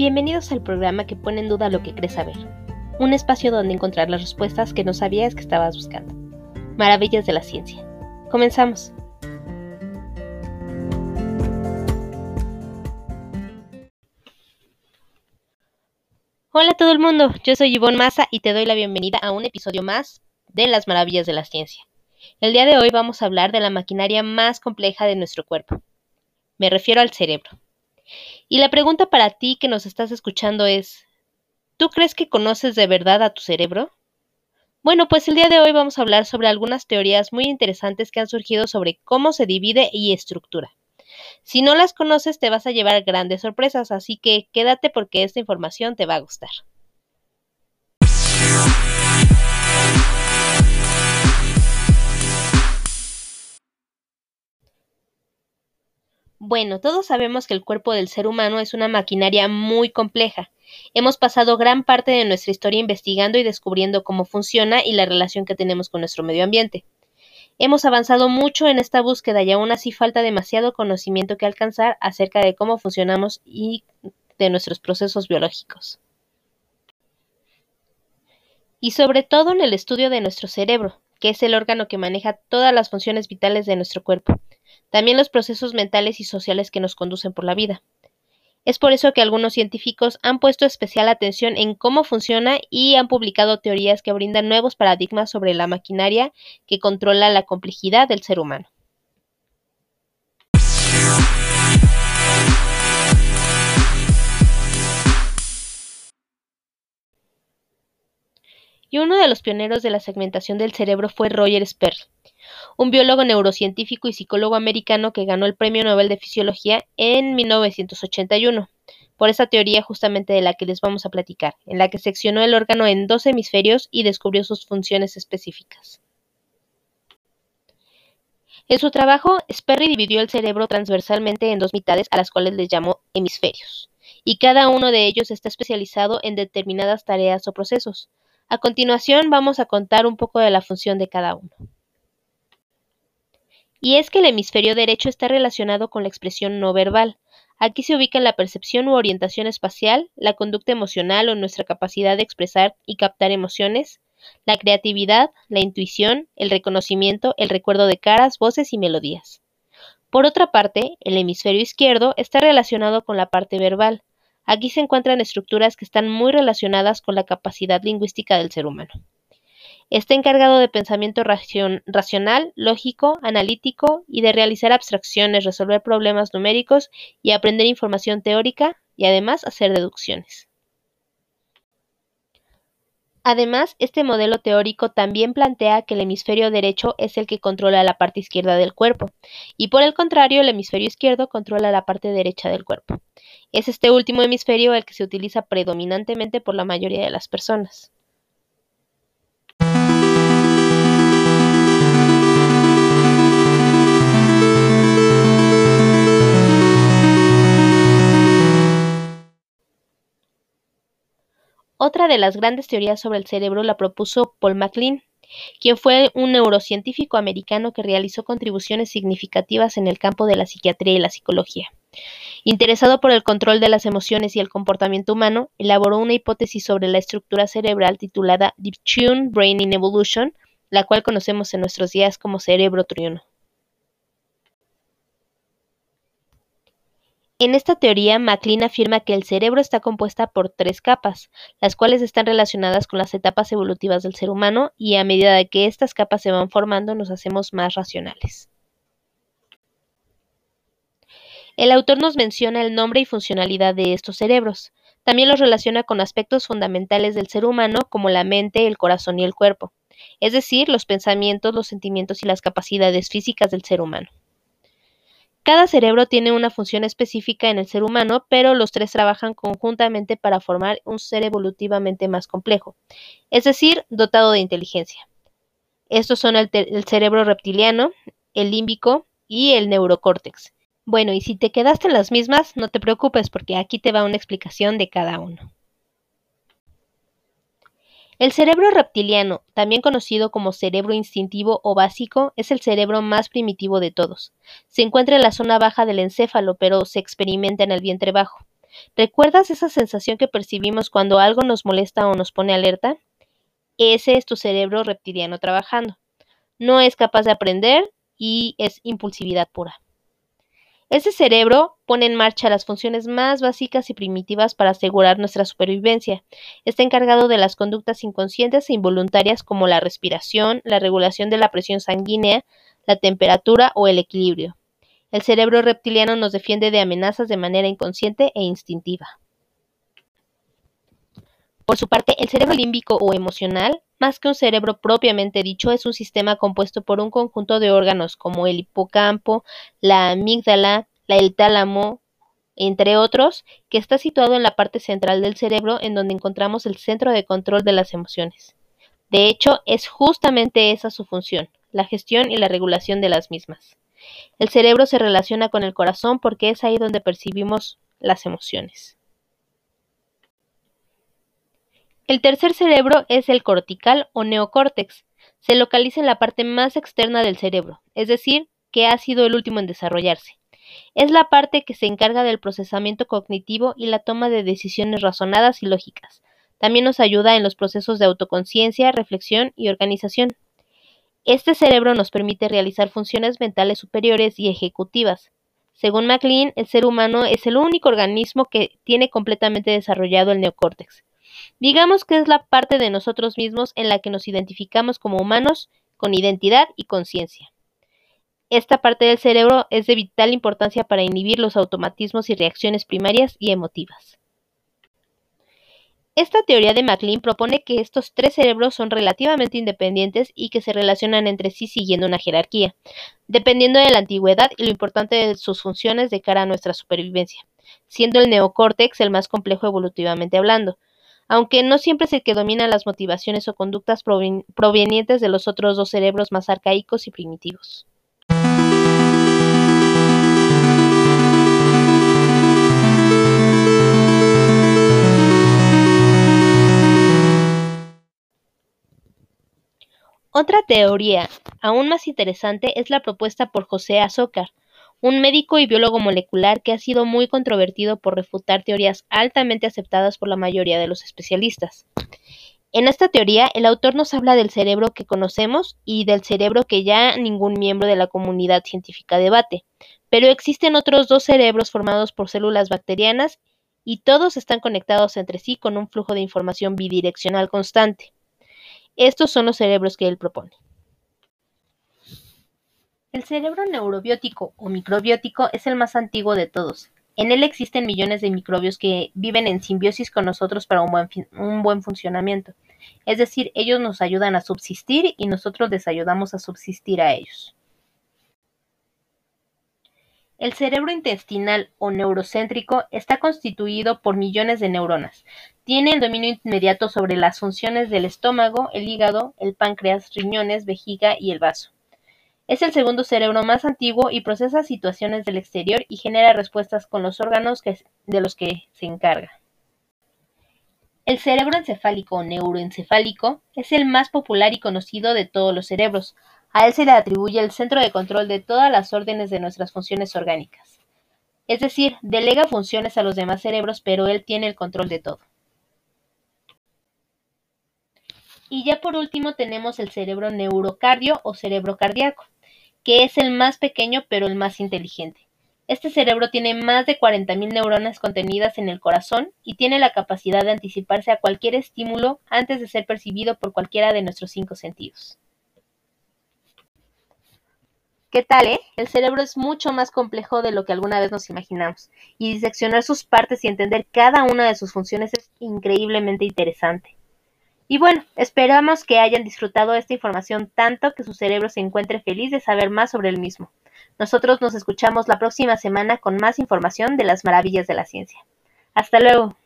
Bienvenidos al programa que pone en duda lo que crees saber. Un espacio donde encontrar las respuestas que no sabías que estabas buscando. Maravillas de la ciencia. Comenzamos. Hola a todo el mundo, yo soy Yvonne Massa y te doy la bienvenida a un episodio más de Las Maravillas de la Ciencia. El día de hoy vamos a hablar de la maquinaria más compleja de nuestro cuerpo. Me refiero al cerebro. Y la pregunta para ti que nos estás escuchando es, ¿tú crees que conoces de verdad a tu cerebro? Bueno, pues el día de hoy vamos a hablar sobre algunas teorías muy interesantes que han surgido sobre cómo se divide y estructura. Si no las conoces te vas a llevar grandes sorpresas, así que quédate porque esta información te va a gustar. Bueno, todos sabemos que el cuerpo del ser humano es una maquinaria muy compleja. Hemos pasado gran parte de nuestra historia investigando y descubriendo cómo funciona y la relación que tenemos con nuestro medio ambiente. Hemos avanzado mucho en esta búsqueda y aún así falta demasiado conocimiento que alcanzar acerca de cómo funcionamos y de nuestros procesos biológicos. Y sobre todo en el estudio de nuestro cerebro, que es el órgano que maneja todas las funciones vitales de nuestro cuerpo también los procesos mentales y sociales que nos conducen por la vida. Es por eso que algunos científicos han puesto especial atención en cómo funciona y han publicado teorías que brindan nuevos paradigmas sobre la maquinaria que controla la complejidad del ser humano. Y uno de los pioneros de la segmentación del cerebro fue Roger Sperry, un biólogo neurocientífico y psicólogo americano que ganó el Premio Nobel de Fisiología en 1981 por esa teoría justamente de la que les vamos a platicar, en la que seccionó el órgano en dos hemisferios y descubrió sus funciones específicas. En su trabajo, Sperry dividió el cerebro transversalmente en dos mitades a las cuales les llamó hemisferios, y cada uno de ellos está especializado en determinadas tareas o procesos. A continuación vamos a contar un poco de la función de cada uno. Y es que el hemisferio derecho está relacionado con la expresión no verbal. Aquí se ubica la percepción u orientación espacial, la conducta emocional o nuestra capacidad de expresar y captar emociones, la creatividad, la intuición, el reconocimiento, el recuerdo de caras, voces y melodías. Por otra parte, el hemisferio izquierdo está relacionado con la parte verbal. Aquí se encuentran estructuras que están muy relacionadas con la capacidad lingüística del ser humano. Está encargado de pensamiento racional, lógico, analítico y de realizar abstracciones, resolver problemas numéricos y aprender información teórica y además hacer deducciones. Además, este modelo teórico también plantea que el hemisferio derecho es el que controla la parte izquierda del cuerpo, y por el contrario, el hemisferio izquierdo controla la parte derecha del cuerpo. Es este último hemisferio el que se utiliza predominantemente por la mayoría de las personas. De las grandes teorías sobre el cerebro la propuso Paul MacLean, quien fue un neurocientífico americano que realizó contribuciones significativas en el campo de la psiquiatría y la psicología. Interesado por el control de las emociones y el comportamiento humano, elaboró una hipótesis sobre la estructura cerebral titulada Deep Tune Brain in Evolution, la cual conocemos en nuestros días como cerebro triuno. En esta teoría, MacLean afirma que el cerebro está compuesta por tres capas, las cuales están relacionadas con las etapas evolutivas del ser humano y a medida que estas capas se van formando nos hacemos más racionales. El autor nos menciona el nombre y funcionalidad de estos cerebros. También los relaciona con aspectos fundamentales del ser humano como la mente, el corazón y el cuerpo, es decir, los pensamientos, los sentimientos y las capacidades físicas del ser humano. Cada cerebro tiene una función específica en el ser humano, pero los tres trabajan conjuntamente para formar un ser evolutivamente más complejo, es decir, dotado de inteligencia. Estos son el, cerebro reptiliano, el límbico y el neurocórtex. Bueno, y si te quedaste en las mismas, no te preocupes porque aquí te va una explicación de cada uno. El cerebro reptiliano, también conocido como cerebro instintivo o básico, es el cerebro más primitivo de todos. Se encuentra en la zona baja del encéfalo, pero se experimenta en el vientre bajo. ¿Recuerdas esa sensación que percibimos cuando algo nos molesta o nos pone alerta? Ese es tu cerebro reptiliano trabajando. No es capaz de aprender y es impulsividad pura. Ese cerebro pone en marcha las funciones más básicas y primitivas para asegurar nuestra supervivencia. Está encargado de las conductas inconscientes e involuntarias como la respiración, la regulación de la presión sanguínea, la temperatura o el equilibrio. El cerebro reptiliano nos defiende de amenazas de manera inconsciente e instintiva. Por su parte, el cerebro límbico o emocional, más que un cerebro propiamente dicho, es un sistema compuesto por un conjunto de órganos como el hipocampo, la amígdala, el tálamo, entre otros, que está situado en la parte central del cerebro en donde encontramos el centro de control de las emociones. De hecho, es justamente esa su función, la gestión y la regulación de las mismas. El cerebro se relaciona con el corazón porque es ahí donde percibimos las emociones. El tercer cerebro es el cortical o neocórtex. Se localiza en la parte más externa del cerebro, es decir, que ha sido el último en desarrollarse. Es la parte que se encarga del procesamiento cognitivo y la toma de decisiones razonadas y lógicas. También nos ayuda en los procesos de autoconciencia, reflexión y organización. Este cerebro nos permite realizar funciones mentales superiores y ejecutivas. Según MacLean, el ser humano es el único organismo que tiene completamente desarrollado el neocórtex. Digamos que es la parte de nosotros mismos en la que nos identificamos como humanos con identidad y conciencia. Esta parte del cerebro es de vital importancia para inhibir los automatismos y reacciones primarias y emotivas. Esta teoría de MacLean propone que estos tres cerebros son relativamente independientes y que se relacionan entre sí siguiendo una jerarquía, dependiendo de la antigüedad y lo importante de sus funciones de cara a nuestra supervivencia, siendo el neocórtex el más complejo evolutivamente hablando, aunque no siempre es el que domina las motivaciones o conductas provenientes de los otros dos cerebros más arcaicos y primitivos. Otra teoría, aún más interesante, es la propuesta por José Azócar, un médico y biólogo molecular que ha sido muy controvertido por refutar teorías altamente aceptadas por la mayoría de los especialistas. En esta teoría, el autor nos habla del cerebro que conocemos y del cerebro que ya ningún miembro de la comunidad científica debate, pero existen otros dos cerebros formados por células bacterianas y todos están conectados entre sí con un flujo de información bidireccional constante. Estos son los cerebros que él propone. El cerebro neurobiótico o microbiótico es el más antiguo de todos. En él existen millones de microbios que viven en simbiosis con nosotros para un buen, funcionamiento. Es decir, ellos nos ayudan a subsistir y nosotros les ayudamos a subsistir a ellos. El cerebro intestinal o neurocéntrico está constituido por millones de neuronas. Tiene el dominio inmediato sobre las funciones del estómago, el hígado, el páncreas, riñones, vejiga y el vaso. Es el segundo cerebro más antiguo y procesa situaciones del exterior y genera respuestas con los órganos de los que se encarga. El cerebro encefálico o neuroencefálico es el más popular y conocido de todos los cerebros. A él se le atribuye el centro de control de todas las órdenes de nuestras funciones orgánicas. Es decir, delega funciones a los demás cerebros, pero él tiene el control de todo. Y ya por último tenemos el cerebro neurocardio o cerebro cardíaco que es el más pequeño pero el más inteligente. Este cerebro tiene más de 40.000 neuronas contenidas en el corazón y tiene la capacidad de anticiparse a cualquier estímulo antes de ser percibido por cualquiera de nuestros cinco sentidos. ¿Qué tal, eh? El cerebro es mucho más complejo de lo que alguna vez nos imaginamos, y diseccionar sus partes y entender cada una de sus funciones es increíblemente interesante. Y bueno, esperamos que hayan disfrutado esta información tanto que su cerebro se encuentre feliz de saber más sobre el mismo. Nosotros nos escuchamos la próxima semana con más información de las maravillas de la ciencia. Hasta luego.